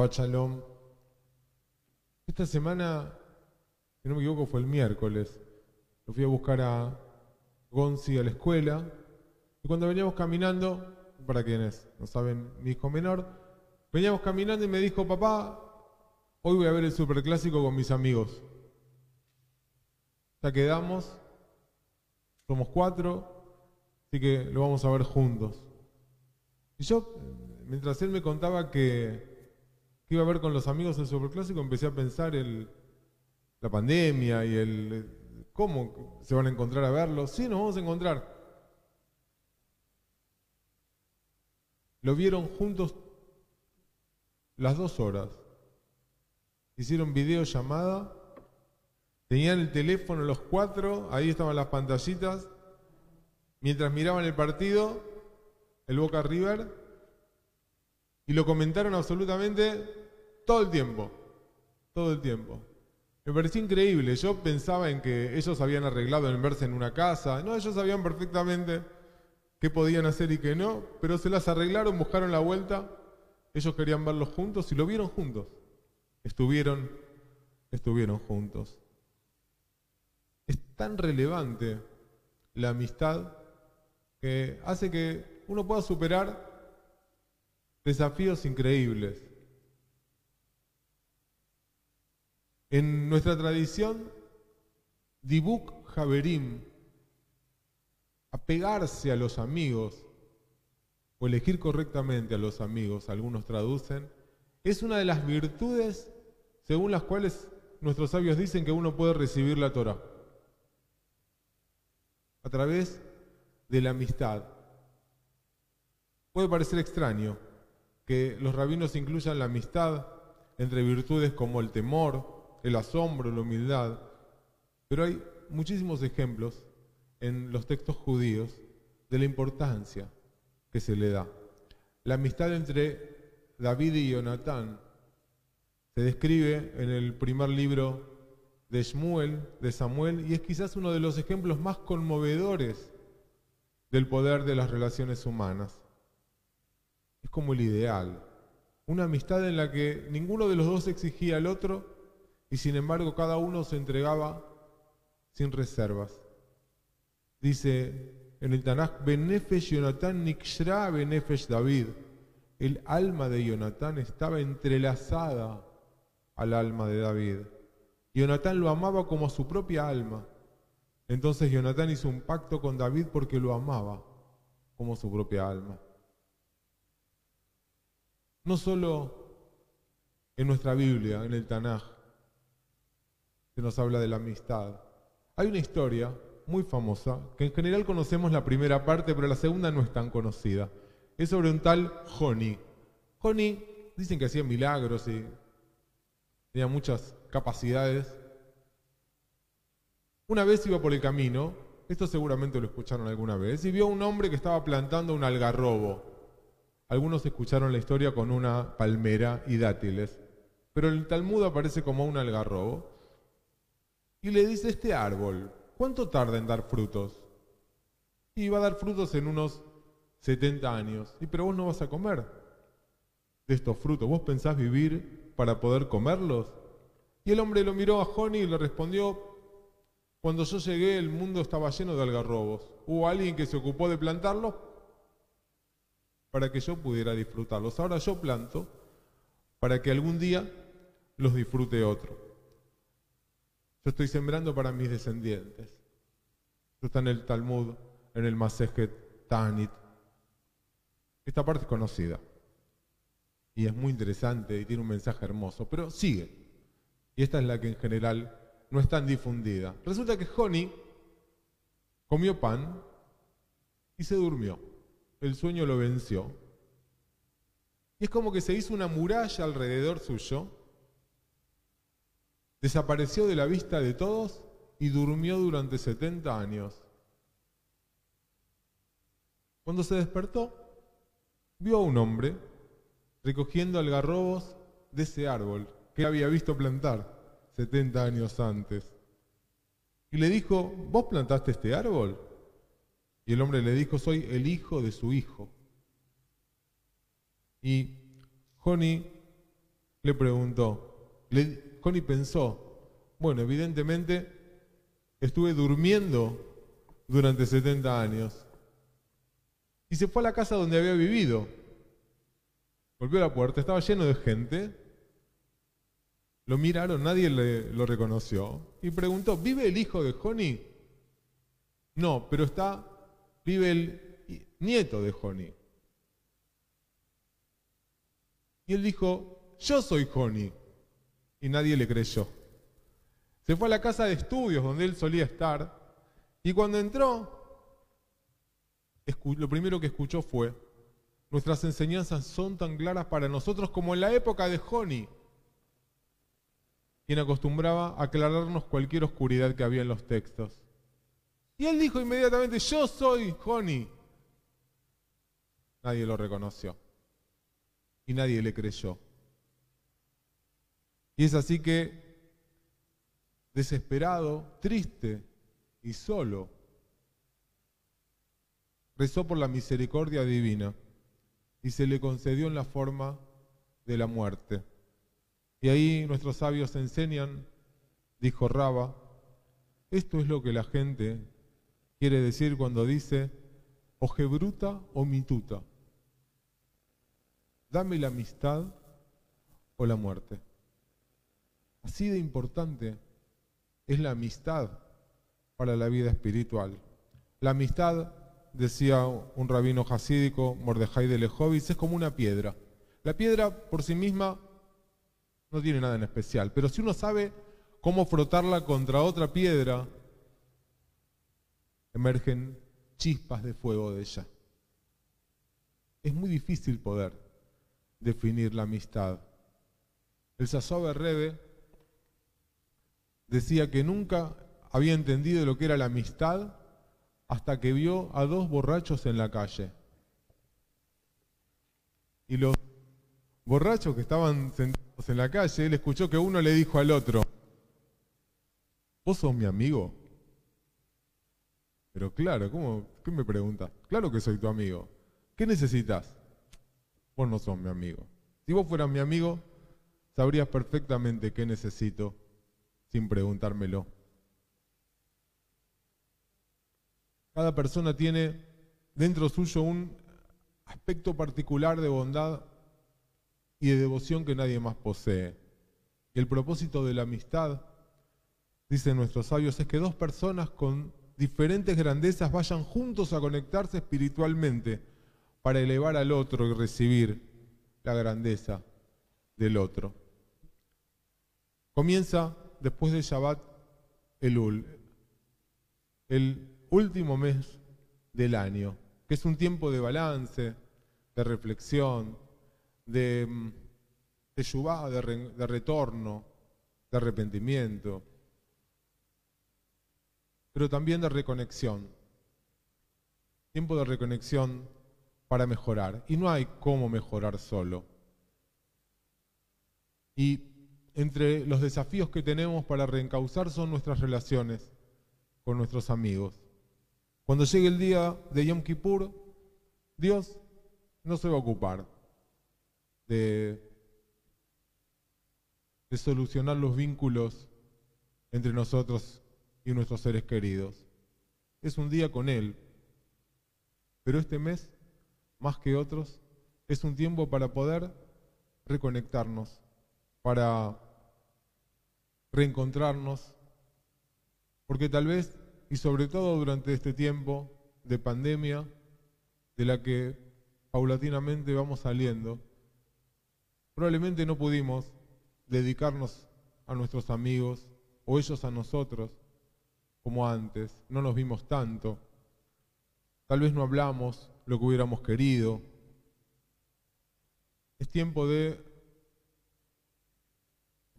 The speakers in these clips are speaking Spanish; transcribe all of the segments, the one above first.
Shabbat Shalom. Esta semana, si no me equivoco, fue el miércoles. Lo fui a buscar a Gonzi a la escuela. Y cuando veníamos caminando, para quienes no saben, mi hijo menor, veníamos caminando y me dijo, papá, hoy voy a ver el superclásico con mis amigos. Ya quedamos, somos cuatro, así que lo vamos a ver juntos. Y yo, mientras él me contaba que, que iba a ver con los amigos el superclásico, empecé a pensar en la pandemia y el cómo se van a encontrar a verlo. Sí, nos vamos a encontrar. Lo vieron juntos las dos horas. Hicieron videollamada. Tenían el teléfono los cuatro, ahí estaban las pantallitas. Mientras miraban el partido, el Boca River, y lo comentaron absolutamente todo el tiempo. Todo el tiempo. Me pareció increíble. Yo pensaba en que ellos habían arreglado en verse en una casa. No, ellos sabían perfectamente qué podían hacer y qué no, pero se las arreglaron, buscaron la vuelta. Ellos querían verlos juntos y lo vieron juntos. Estuvieron, estuvieron juntos. Es tan relevante la amistad que hace que uno pueda superar desafíos increíbles. En nuestra tradición, Dibuk Haberim, apegarse a los amigos o elegir correctamente a los amigos, algunos traducen, es una de las virtudes según las cuales nuestros sabios dicen que uno puede recibir la Torah. A través de la amistad. Puede parecer extraño que los rabinos incluyan la amistad entre virtudes como el temor, el asombro, la humildad, pero hay muchísimos ejemplos en los textos judíos de la importancia que se le da. La amistad entre David y Jonatán se describe en el primer libro de Shmuel, de Samuel, y es quizás uno de los ejemplos más conmovedores del poder de las relaciones humanas. Es como el ideal, una amistad en la que ninguno de los dos exigía al otro y sin embargo cada uno se entregaba sin reservas. Dice en el Tanaj, Benefesh Jonathan Nikshra Benefesh David. El alma de Jonatán estaba entrelazada al alma de David. Jonatán lo amaba como a su propia alma. Entonces Jonatán hizo un pacto con David porque lo amaba como su propia alma. No solo en nuestra Biblia, en el Tanaj, se nos habla de la amistad. Hay una historia muy famosa, que en general conocemos la primera parte, pero la segunda no es tan conocida. Es sobre un tal Joni. Joni, dicen que hacía milagros y tenía muchas capacidades. Una vez iba por el camino, esto seguramente lo escucharon alguna vez, y vio a un hombre que estaba plantando un algarrobo. Algunos escucharon la historia con una palmera y dátiles, pero el Talmud aparece como un algarrobo. Y le dice, este árbol, ¿cuánto tarda en dar frutos? Y va a dar frutos en unos 70 años. Y pero vos no vas a comer de estos frutos. ¿Vos pensás vivir para poder comerlos? Y el hombre lo miró a Joni y le respondió, cuando yo llegué el mundo estaba lleno de algarrobos. Hubo alguien que se ocupó de plantarlos para que yo pudiera disfrutarlos. Ahora yo planto para que algún día los disfrute otro. Yo estoy sembrando para mis descendientes. Esto está en el Talmud, en el Masejet Tanit. Esta parte es conocida. Y es muy interesante y tiene un mensaje hermoso, pero sigue. Y esta es la que en general no es tan difundida. Resulta que Joni comió pan y se durmió. El sueño lo venció. Y es como que se hizo una muralla alrededor suyo desapareció de la vista de todos y durmió durante 70 años. Cuando se despertó, vio a un hombre recogiendo algarrobos de ese árbol que había visto plantar 70 años antes. Y le dijo, ¿vos plantaste este árbol? Y el hombre le dijo, soy el hijo de su hijo. Y Joni le preguntó. Le, Connie pensó, bueno, evidentemente estuve durmiendo durante 70 años. Y se fue a la casa donde había vivido. Volvió a la puerta, estaba lleno de gente. Lo miraron, nadie le, lo reconoció. Y preguntó, ¿vive el hijo de Joni? No, pero está, vive el nieto de Joni. Y él dijo, yo soy Joni. Y nadie le creyó. Se fue a la casa de estudios donde él solía estar. Y cuando entró, lo primero que escuchó fue, nuestras enseñanzas son tan claras para nosotros como en la época de Joni, quien acostumbraba a aclararnos cualquier oscuridad que había en los textos. Y él dijo inmediatamente, yo soy Joni. Nadie lo reconoció y nadie le creyó. Y es así que, desesperado, triste y solo, rezó por la misericordia divina y se le concedió en la forma de la muerte. Y ahí nuestros sabios enseñan, dijo Raba, esto es lo que la gente quiere decir cuando dice ogebruta o mituta. Dame la amistad o la muerte. Así de importante es la amistad para la vida espiritual. La amistad decía un rabino jasídico, Mordejai de Lejovis, es como una piedra. La piedra por sí misma no tiene nada en especial, pero si uno sabe cómo frotarla contra otra piedra, emergen chispas de fuego de ella. Es muy difícil poder definir la amistad. El Sasobe Rebe decía que nunca había entendido lo que era la amistad hasta que vio a dos borrachos en la calle. Y los borrachos que estaban sentados en la calle, él escuchó que uno le dijo al otro, ¿vos sos mi amigo? Pero claro, ¿cómo? ¿Qué me preguntas? Claro que soy tu amigo. ¿Qué necesitas? Vos no sos mi amigo. Si vos fueras mi amigo, sabrías perfectamente qué necesito sin preguntármelo. Cada persona tiene dentro suyo un aspecto particular de bondad y de devoción que nadie más posee. Y el propósito de la amistad, dicen nuestros sabios, es que dos personas con diferentes grandezas vayan juntos a conectarse espiritualmente para elevar al otro y recibir la grandeza del otro. Comienza después de Shabbat Elul, el último mes del año, que es un tiempo de balance, de reflexión, de, mm, de de, retorno, de arrepentimiento, pero también de reconexión. Tiempo de reconexión para mejorar. Y no hay cómo mejorar solo. Y entre los desafíos que tenemos para reencauzar son nuestras relaciones con nuestros amigos. Cuando llegue el día de Yom Kippur, Dios no se va a ocupar de, de solucionar los vínculos entre nosotros y nuestros seres queridos. Es un día con Él. Pero este mes, más que otros, es un tiempo para poder reconectarnos, para reencontrarnos, porque tal vez y sobre todo durante este tiempo de pandemia de la que paulatinamente vamos saliendo, probablemente no pudimos dedicarnos a nuestros amigos o ellos a nosotros como antes, no nos vimos tanto, tal vez no hablamos lo que hubiéramos querido. Es tiempo de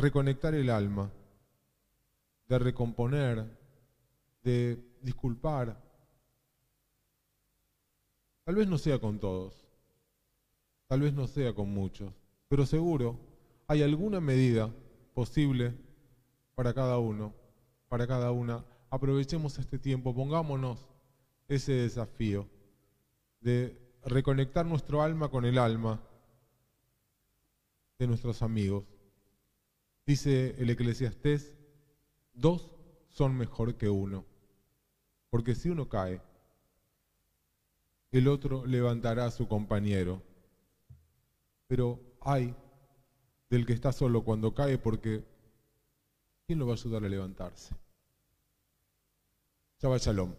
reconectar el alma, de recomponer, de disculpar. Tal vez no sea con todos, tal vez no sea con muchos, pero seguro hay alguna medida posible para cada uno, para cada una. Aprovechemos este tiempo, pongámonos ese desafío de reconectar nuestro alma con el alma de nuestros amigos. Dice el eclesiastés, dos son mejor que uno, porque si uno cae, el otro levantará a su compañero. Pero hay del que está solo cuando cae porque ¿quién lo va a ayudar a levantarse? Chava Shalom.